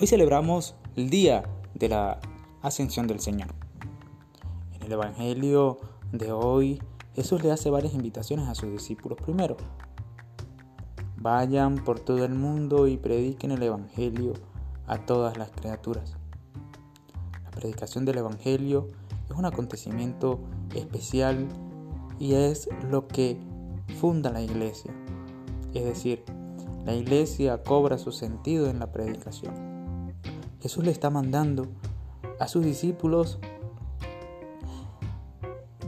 Hoy celebramos el día de la ascensión del Señor. En el Evangelio de hoy, Jesús le hace varias invitaciones a sus discípulos. Primero, vayan por todo el mundo y prediquen el Evangelio a todas las criaturas. La predicación del Evangelio es un acontecimiento especial y es lo que funda la iglesia. Es decir, la iglesia cobra su sentido en la predicación. Jesús le está mandando a sus discípulos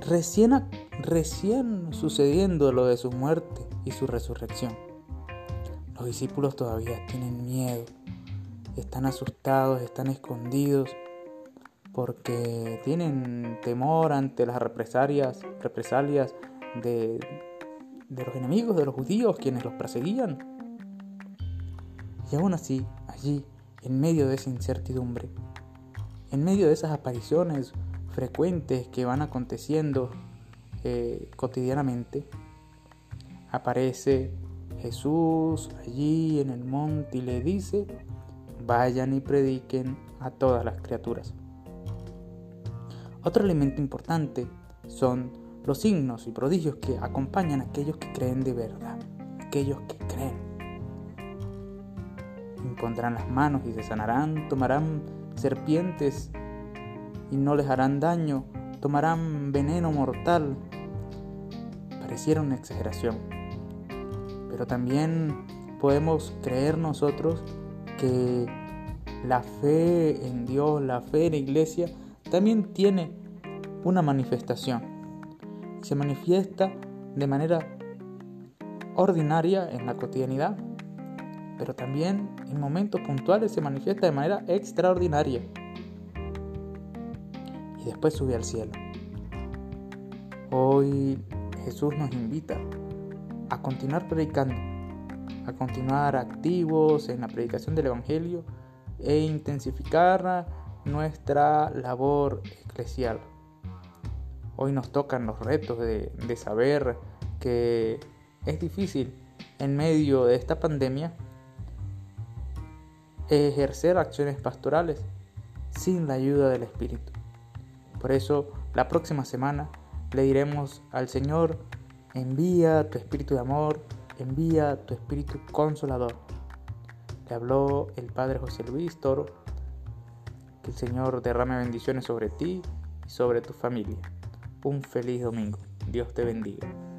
recién, recién sucediendo lo de su muerte y su resurrección. Los discípulos todavía tienen miedo, están asustados, están escondidos porque tienen temor ante las represalias, represalias de, de los enemigos de los judíos, quienes los perseguían. Y aún así, allí, en medio de esa incertidumbre, en medio de esas apariciones frecuentes que van aconteciendo eh, cotidianamente, aparece Jesús allí en el monte y le dice, vayan y prediquen a todas las criaturas. Otro elemento importante son los signos y prodigios que acompañan a aquellos que creen de verdad, aquellos que creen impondrán las manos y se sanarán, tomarán serpientes y no les harán daño, tomarán veneno mortal. Pareciera una exageración, pero también podemos creer nosotros que la fe en Dios, la fe en la iglesia, también tiene una manifestación. Se manifiesta de manera ordinaria en la cotidianidad, pero también en momentos puntuales se manifiesta de manera extraordinaria. Y después sube al cielo. Hoy Jesús nos invita a continuar predicando, a continuar activos en la predicación del Evangelio e intensificar nuestra labor eclesial. Hoy nos tocan los retos de, de saber que es difícil en medio de esta pandemia ejercer acciones pastorales sin la ayuda del Espíritu. Por eso, la próxima semana le diremos al Señor, envía tu Espíritu de amor, envía tu Espíritu consolador. Le habló el Padre José Luis Toro. Que el Señor derrame bendiciones sobre ti y sobre tu familia. Un feliz domingo. Dios te bendiga.